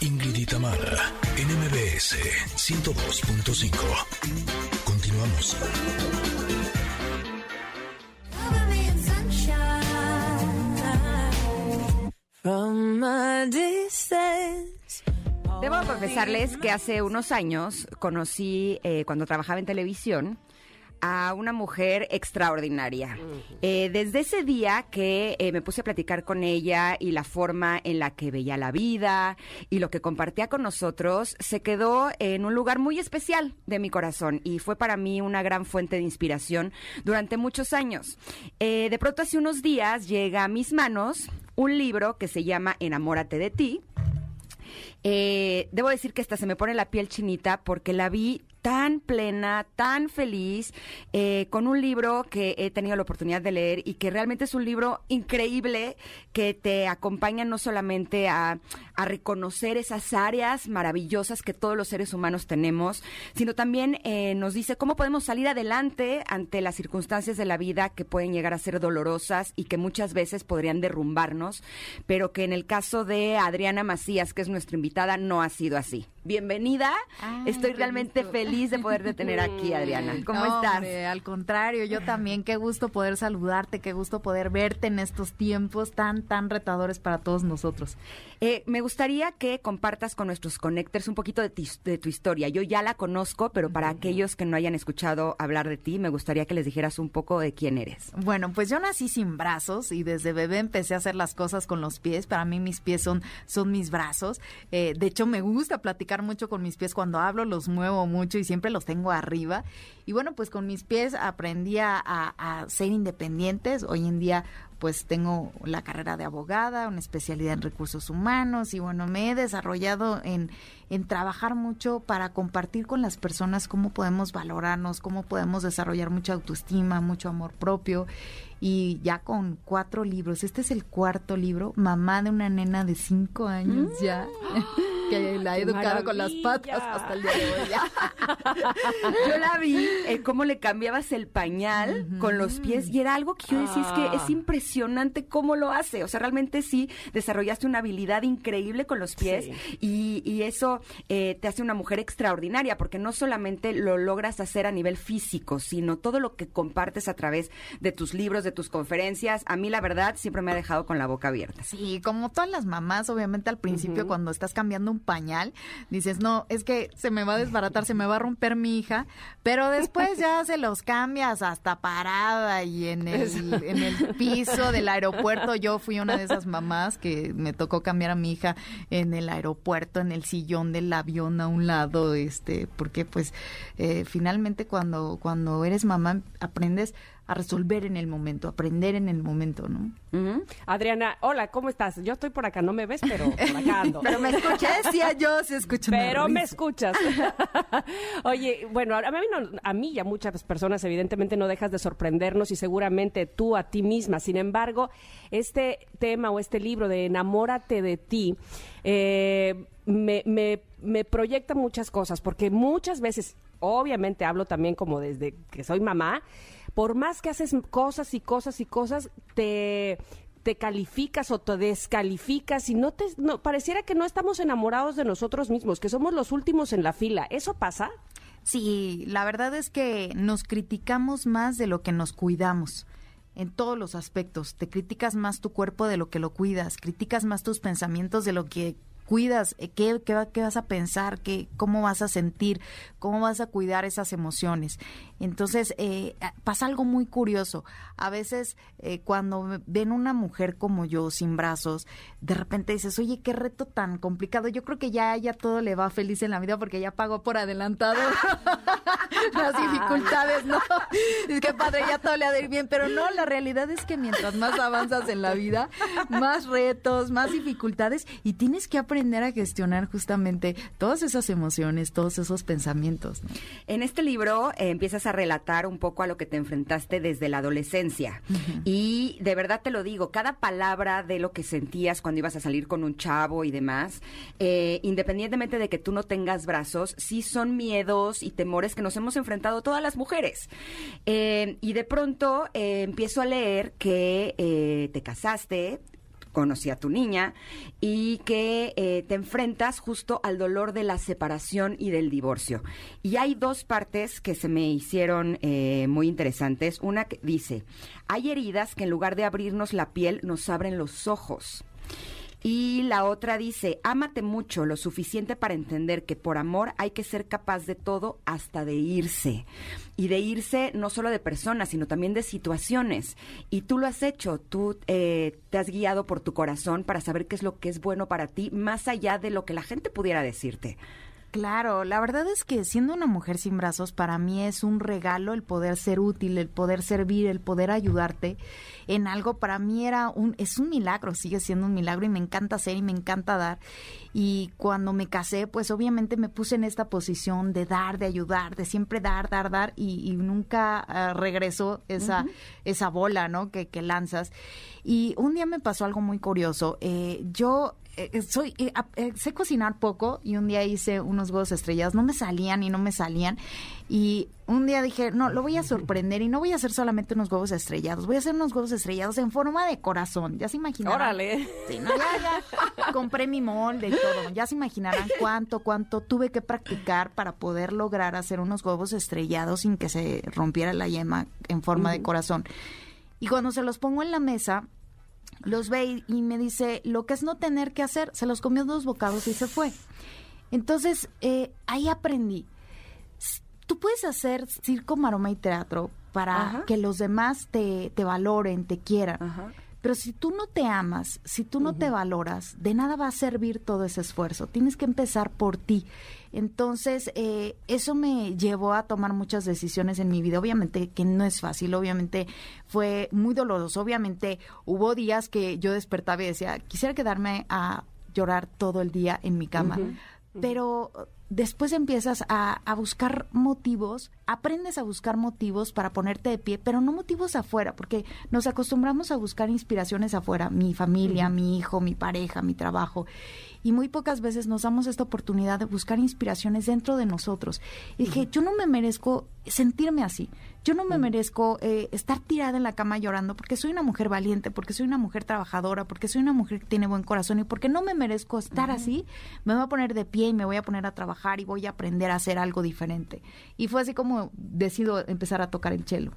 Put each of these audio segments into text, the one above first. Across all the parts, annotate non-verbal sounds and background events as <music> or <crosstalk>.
Ingrid y Tamara, NMBS 102.5. Continuamos. Debo confesarles que hace unos años conocí, eh, cuando trabajaba en televisión, a una mujer extraordinaria. Eh, desde ese día que eh, me puse a platicar con ella y la forma en la que veía la vida y lo que compartía con nosotros, se quedó en un lugar muy especial de mi corazón y fue para mí una gran fuente de inspiración durante muchos años. Eh, de pronto hace unos días llega a mis manos un libro que se llama Enamórate de ti. Eh, debo decir que hasta se me pone la piel chinita porque la vi tan plena, tan feliz, eh, con un libro que he tenido la oportunidad de leer y que realmente es un libro increíble que te acompaña no solamente a, reconocer esas áreas maravillosas que todos los seres humanos tenemos, sino también eh, nos dice cómo podemos salir adelante ante las circunstancias de la vida que pueden llegar a ser dolorosas y que muchas veces podrían derrumbarnos, pero que en el caso de Adriana Macías, que es nuestra invitada, no ha sido así. Bienvenida, Ay, estoy realmente gusto. feliz de poderte tener aquí, Adriana. <laughs> ¿Cómo No, estás? hombre, al contrario, yo también. Qué gusto poder saludarte, qué gusto poder verte en estos tiempos tan, tan retadores para todos nosotros. Eh, me gustaría que compartas con nuestros connectors un poquito de, ti- de tu historia. Yo ya la conozco, pero para aquellos que no hayan escuchado hablar de ti, me gustaría que les dijeras un poco de quién eres. Bueno, pues yo nací sin brazos y desde bebé empecé a hacer las cosas con los pies. Para mí mis pies son, son mis brazos. Eh, de hecho, me gusta platicar mucho con mis pies. Cuando hablo los muevo mucho y siempre los tengo arriba. Y bueno, pues con mis pies aprendí a, ser independientes. Hoy en día pues tengo la carrera de abogada, una especialidad en recursos humanos y bueno, me he desarrollado en, en trabajar mucho para compartir con las personas cómo podemos valorarnos, cómo podemos desarrollar mucha autoestima, mucho amor propio y ya con cuatro libros, este es el cuarto libro, mamá de una nena de cinco años ya, que la he ¡Qué educado con las patas hasta el día de hoy. <laughs> Yo la vi, eh, cómo le cambiabas el pañal con los pies y era algo que yo decía, es que Ah. es impresionante cómo lo hace. O sea, realmente sí desarrollaste una habilidad increíble con los pies Sí. y, y eso eh, te hace una mujer extraordinaria porque no solamente lo logras hacer a nivel físico, sino todo lo que compartes a través de tus libros, de tus conferencias. A mí, la verdad, siempre me ha dejado con la boca abierta. Sí, como todas las mamás, obviamente al principio cuando estás cambiando un pañal, dices, no, es que se me va a desbaratar, se me va a romper mi hija, pero después ya se los cambias hasta parada y en el, en el piso del aeropuerto. Yo fui una de esas mamás que me tocó cambiar a mi hija en el aeropuerto, en el sillón del avión a un lado, este, porque pues eh, finalmente cuando, cuando eres mamá aprendes a resolver en el momento, aprender en el momento, ¿no? Adriana, hola, ¿cómo estás? Yo estoy por acá, no me ves, pero por acá ando. <laughs> Pero me escuché, decía yo, se escucha una Pero me escuchas. <laughs> Oye, bueno, a mí, no- a mí y a muchas personas evidentemente no dejas de sorprendernos y seguramente tú a ti misma. Sin embargo, este tema o este libro de Enamórate de ti eh, me, me- me proyecta muchas cosas porque muchas veces, obviamente hablo también como desde que soy mamá, por más que haces cosas y cosas y cosas, te te calificas o te descalificas y no te no, pareciera que no estamos enamorados de nosotros mismos, que somos los últimos en la fila. ¿Eso pasa? Sí, la verdad es que nos criticamos más de lo que nos cuidamos. En todos los aspectos. Te criticas más tu cuerpo de lo que lo cuidas. Criticas más tus pensamientos de lo que cuidas. Eh, ¿Qué, qué, qué vas a pensar? ¿Qué, ¿Cómo vas a sentir? ¿Cómo vas a cuidar esas emociones? Entonces, eh, pasa algo muy curioso. A veces, eh, cuando ven una mujer como yo, sin brazos, de repente dices, oye, qué reto tan complicado. Yo creo que ya ella todo le va feliz en la vida porque ya pagó por adelantado <laughs> <laughs> las dificultades, ¿no? Es que padre, ya todo le ha de ir bien, pero no, la realidad es que mientras más avanzas en la vida, más retos, más dificultades y tienes que aprender a gestionar justamente todas esas emociones, todos esos pensamientos, ¿no? En este libro eh, empiezas a relatar un poco a lo que te enfrentaste desde la adolescencia. Y de verdad te lo digo, cada palabra de lo que sentías cuando ibas a salir con un chavo y demás, eh, independientemente de que tú no tengas brazos, sí son miedos y temores que nos hemos enfrentado todas las mujeres. Eh, y de pronto eh, empiezo a leer que eh, te casaste, conocí a tu niña y que eh, te enfrentas justo al dolor de la separación y del divorcio. Y hay dos partes que se me hicieron eh, muy interesantes. Una que dice, hay heridas que en lugar de abrirnos la piel nos abren los ojos. Y la otra dice, ámate mucho, lo suficiente para entender que por amor hay que ser capaz de todo hasta de irse. Y de irse no solo de personas, sino también de situaciones. Y tú lo has hecho, tú eh, te has guiado por tu corazón para saber qué es lo que es bueno para ti, más allá de lo que la gente pudiera decirte. Claro, la verdad es que siendo una mujer sin brazos, para mí es un regalo el poder ser útil, el poder servir, el poder ayudarte en algo. Para mí era un, es un milagro, sigue siendo un milagro y me encanta hacer y me encanta dar. Y cuando me casé, pues obviamente me puse en esta posición de dar, de ayudar, de siempre dar, dar, dar y, nunca uh, regresó esa, esa bola, ¿no? Que, que lanzas. Y un día me pasó algo muy curioso. Eh, yo eh, eh, soy eh, sé cocinar poco y un día hice unos huevos estrellados, no me salían y no me salían y un día dije, no, lo voy a sorprender y no voy a hacer solamente unos huevos estrellados, voy a hacer unos huevos estrellados en forma de corazón, ya se imaginarán. Órale. Sí, no, ya, ya, compré mi molde y todo, ya se imaginarán cuánto, cuánto tuve que practicar para poder lograr hacer unos huevos estrellados sin que se rompiera la yema en forma de corazón. Y cuando se los pongo en la mesa, los ve y, me dice, lo que es no tener que hacer, se los comió dos bocados y se fue. Entonces, eh, ahí aprendí. Tú puedes hacer circo, maroma y teatro para que los demás te, te, valoren, te quieran. Pero si tú no te amas, si tú no te valoras, de nada va a servir todo ese esfuerzo. Tienes que empezar por ti. Entonces, eh, eso me llevó a tomar muchas decisiones en mi vida. Obviamente que no es fácil, obviamente fue muy doloroso. Obviamente hubo días que yo despertaba y decía, quisiera quedarme a llorar todo el día en mi cama. Pero después empiezas a, buscar motivos, aprendes a buscar motivos para ponerte de pie, pero no motivos afuera, porque nos acostumbramos a buscar inspiraciones afuera, mi familia, mi hijo, mi pareja, mi trabajo y muy pocas veces nos damos esta oportunidad de buscar inspiraciones dentro de nosotros. Y dije, yo no me merezco sentirme así, yo no me merezco eh, estar tirada en la cama llorando porque soy una mujer valiente, porque soy una mujer trabajadora, porque soy una mujer que tiene buen corazón y porque no me merezco estar así, me voy a poner de pie y me voy a poner a trabajar y voy a aprender a hacer algo diferente. Y fue así como decido empezar a tocar el cello.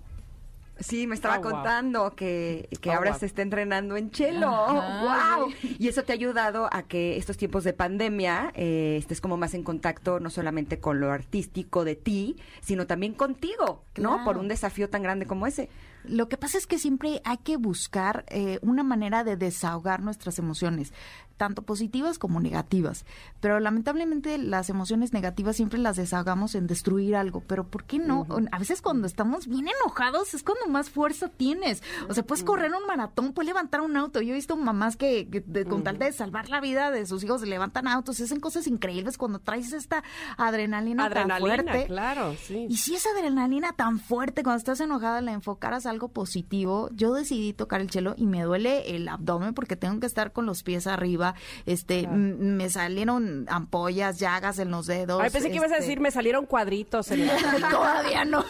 Sí, me estaba oh, contando que, que oh, ahora se está entrenando en chelo. ¡Wow! Y eso te ha ayudado a que estos tiempos de pandemia eh, estés como más en contacto no solamente con lo artístico de ti, sino también contigo, ¿no? Por un desafío tan grande como ese. Lo que pasa es que siempre hay que buscar eh, una manera de desahogar nuestras emociones tanto positivas como negativas. Pero lamentablemente las emociones negativas siempre las desahogamos en destruir algo. Pero ¿por qué no? A veces cuando estamos bien enojados es cuando más fuerza tienes. O sea, puedes correr un maratón, puedes levantar un auto. Yo he visto mamás que, con tal de salvar la vida de sus hijos levantan autos. Hacen cosas increíbles cuando traes esta adrenalina, tan fuerte. claro, sí. Y si esa adrenalina tan fuerte cuando estás enojada la enfocaras a algo positivo, yo decidí tocar el chelo y me duele el abdomen porque tengo que estar con los pies arriba este, me salieron ampollas, llagas en los dedos. Ay, pensé que ibas a decir, este me salieron cuadritos. En <laughs> Todavía <laughs> no.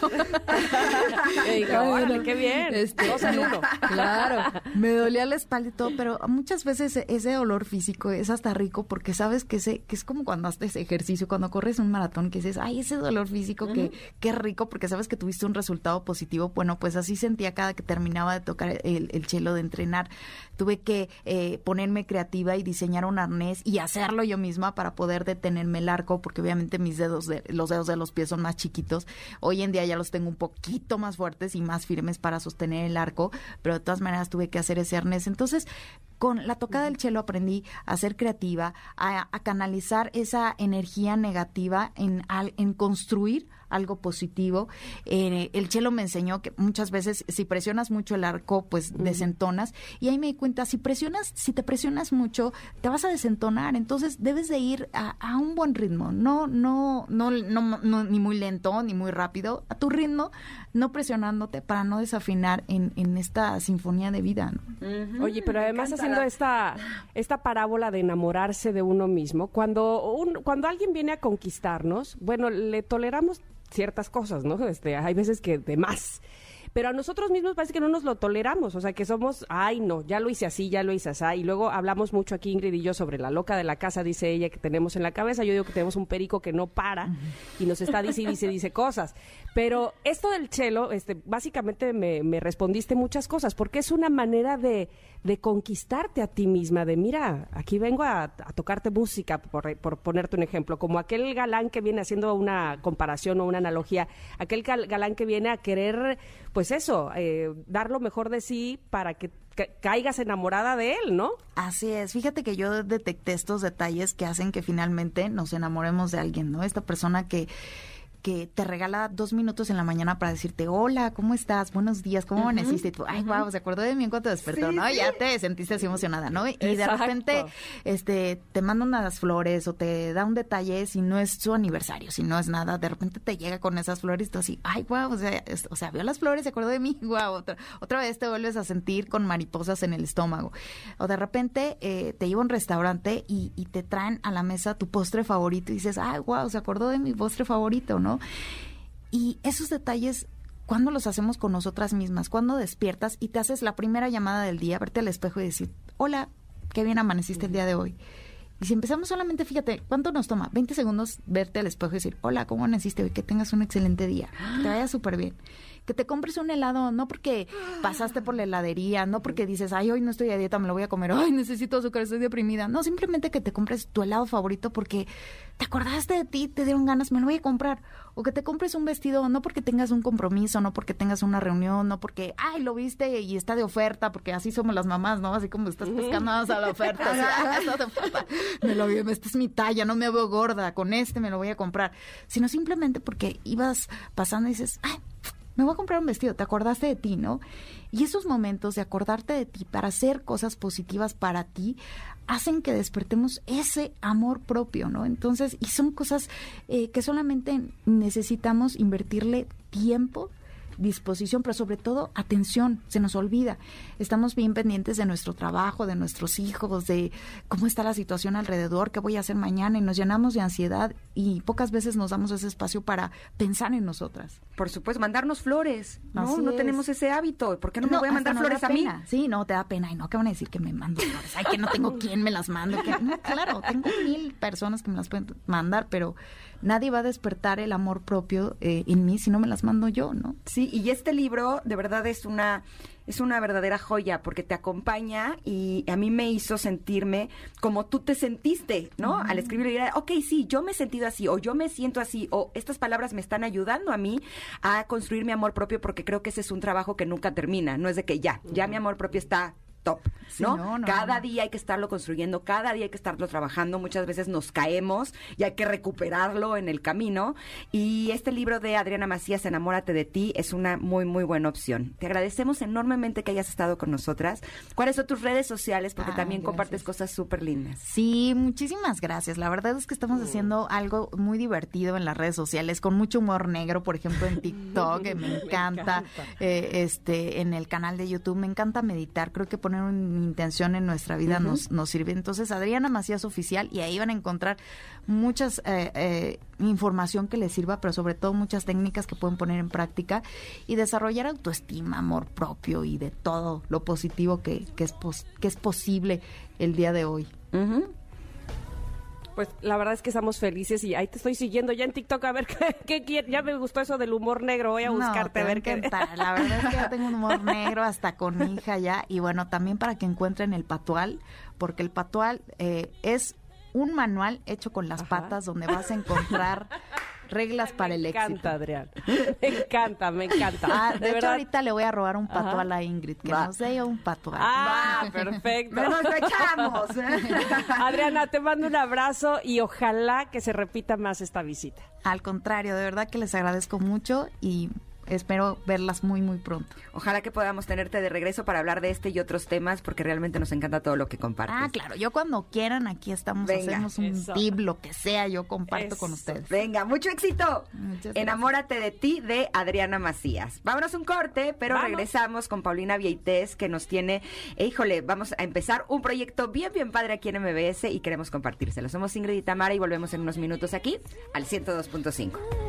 qué bien. Este, Dos en uno. Claro, <laughs> me dolía la espalda y todo, pero muchas veces ese dolor físico es hasta rico porque sabes que, ese, que es como cuando haces ejercicio, cuando corres un maratón, que dices, ay, ese dolor físico, que, qué rico porque sabes que tuviste un resultado positivo. Bueno, pues así sentía cada que terminaba de tocar el, el chelo, de entrenar. Tuve que eh, ponerme creativa y diseñar un arnés y hacerlo yo misma para poder detenerme el arco, porque obviamente mis dedos, de, los dedos de los pies son más chiquitos. Hoy en día ya los tengo un poquito más fuertes y más firmes para sostener el arco, pero de todas maneras tuve que hacer ese arnés. Entonces, con la tocada del chelo aprendí a ser creativa, a, canalizar esa energía negativa en, en construir algo positivo. Eh, el chelo me enseñó que muchas veces si presionas mucho el arco, pues desentonas. Y ahí me di cuenta, si presionas, si te presionas mucho, te vas a desentonar. Entonces debes de ir a, un buen ritmo, no, no, no, no, ni muy lento, ni muy rápido, a tu ritmo, no presionándote para no desafinar en, en esta sinfonía de vida. Oye, pero además esta, esta parábola de enamorarse de uno mismo, cuando, un, cuando alguien viene a conquistarnos, bueno, le toleramos ciertas cosas, ¿no? Este, hay veces que de más. Pero a nosotros mismos parece que no nos lo toleramos, o sea, que somos, ay, no, ya lo hice así, ya lo hice así, y luego hablamos mucho aquí Ingrid y yo sobre la loca de la casa, dice ella, que tenemos en la cabeza, yo digo que tenemos un perico que no para y nos está dice y dice, dice cosas, pero esto del chelo, este, básicamente me, respondiste muchas cosas, porque es una manera de, conquistarte a ti misma, de mira, aquí vengo a, tocarte música, por, ponerte un ejemplo, como aquel galán que viene haciendo una comparación o una analogía, aquel gal- galán que viene a querer, pues eso, eh, dar lo mejor de sí para que ca- caigas enamorada de él, ¿no? Así es, fíjate que yo detecté estos detalles que hacen que finalmente nos enamoremos de alguien, ¿no? Esta persona que que te regala dos minutos en la mañana para decirte, hola, ¿cómo estás? Buenos días, ¿cómo amaneciste? Y tú, ay, wow, se acordó de mí en cuanto despertó, Sí, ¿no? sí. Ya te sentiste así emocionada, ¿no? Y de repente, este, te manda unas flores o te da un detalle si no es su aniversario, si no es nada, de repente te llega con esas flores y tú así, ay, wow, o sea, es- o sea, vio las flores, se acordó de mí, <laughs> wow, otra, otra vez te vuelves a sentir con mariposas en el estómago. O de repente eh, te lleva a un restaurante y, y te traen a la mesa tu postre favorito y dices, ay, wow, se acordó de mi postre favorito, ¿no? Y esos detalles, ¿cuándo los hacemos con nosotras mismas? Cuando despiertas y te haces la primera llamada del día, verte al espejo y decir, hola, qué bien amaneciste el día de hoy. Y si empezamos solamente, fíjate, ¿cuánto nos toma? 20 segundos verte al espejo y decir, hola, ¿cómo amaneciste hoy? Que tengas un excelente día, que te vaya súper bien. Que te compres un helado, no porque pasaste por la heladería, no porque dices, ay, hoy no estoy a dieta, me lo voy a comer, ay, necesito azúcar, estoy deprimida. No, simplemente que te compres tu helado favorito porque te acordaste de ti, te dieron ganas, me lo voy a comprar. O que te compres un vestido, no porque tengas un compromiso, no porque tengas una reunión, no porque, ay, lo viste y está de oferta, porque así somos las mamás, ¿no? Así como estás pescando a la oferta. así, "Ah, está de oferta. Me lo vi, esta es mi talla, no me veo gorda, con este me lo voy a comprar. Sino simplemente porque ibas pasando y dices, ay, me voy a comprar un vestido, te acordaste de ti, ¿no? Y esos momentos de acordarte de ti para hacer cosas positivas para ti hacen que despertemos ese amor propio, ¿no? Entonces, y son cosas eh, que solamente necesitamos invertirle tiempo disposición, pero sobre todo atención, se nos olvida. Estamos bien pendientes de nuestro trabajo, de nuestros hijos, de cómo está la situación alrededor, qué voy a hacer mañana y nos llenamos de ansiedad y pocas veces nos damos ese espacio para pensar en nosotras. Por supuesto, mandarnos flores. No, Así no es. tenemos ese hábito. ¿Por qué no, me voy a mandar flores a mí? pena. Sí, no, te da pena. Y no, ¿qué van a decir que me mando flores? Ay, que no tengo quien me las que- No, claro, tengo mil personas que me las pueden mandar, pero nadie va a despertar el amor propio eh, en mí si no me las mando yo, ¿no? Sí, y este libro de verdad es una es una verdadera joya porque te acompaña y a mí me hizo sentirme como tú te sentiste, ¿no? Al escribirlo y era, ok, sí, yo me he sentido así o yo me siento así o estas palabras me están ayudando a mí a construir mi amor propio porque creo que ese es un trabajo que nunca termina, no es de que ya, ya mi amor propio está Sí, ¿no? no, no, cada no. día hay que estarlo construyendo, cada día hay que estarlo trabajando, muchas veces nos caemos y hay que recuperarlo en el camino. Y este libro de Adriana Macías, Enamórate de ti, es una muy, muy buena opción. Te agradecemos enormemente que hayas estado con nosotras. ¿Cuáles son tus redes sociales? Porque Ah, también compartes gracias. cosas súper lindas. Sí, muchísimas gracias. La verdad es que estamos haciendo algo muy divertido en las redes sociales, con mucho humor negro, por ejemplo, en TikTok, que me <laughs> encanta, eh, este, en el canal de YouTube, me encanta meditar. Creo que poner una intención en nuestra vida nos, nos sirve. Entonces, Adriana Macías Oficial, y ahí van a encontrar muchas eh, eh, información que les sirva, pero sobre todo muchas técnicas que pueden poner en práctica y desarrollar autoestima, amor propio y de todo lo positivo que, que, es, pos- que es posible el día de hoy. Ujú. Pues la verdad es que estamos felices y ahí te estoy siguiendo ya en TikTok a ver <laughs> qué, qué quiere- Ya me gustó eso del humor negro, voy a buscarte te a ver qué. La verdad es que yo tengo un humor <laughs> negro hasta con mi hija ya. Y bueno, también para que encuentren el patual, porque el patual eh, es un manual hecho con las Ajá. patas donde vas a encontrar <laughs> reglas para el me éxito. encanta, Adrián. <laughs> Me encanta, me encanta. Ah, de, hecho, ahorita le voy a robar un Ajá. patual a Ingrid, que Va. nos dé un patual. Ah, perfecto. ¡Nos echamos! <laughs> Adriana, te mando un abrazo y ojalá que se repita más esta visita. Al contrario, de verdad que les agradezco mucho y espero verlas muy, muy pronto. Ojalá que podamos tenerte de regreso para hablar de este y otros temas, porque realmente nos encanta todo lo que compartes. Ah, claro, yo cuando quieran, aquí estamos, Venga. hacemos un Eso. tip, lo que sea, yo comparto con ustedes. Venga, mucho éxito. Enamórate de ti de Adriana Macías. Vámonos un corte, pero Vamos. regresamos con Paulina Vieites que nos tiene, eh, híjole, vamos a empezar un proyecto bien, bien padre aquí en MBS y queremos compartírselo. Somos Ingrid y Tamara y volvemos en unos minutos aquí al 102.5.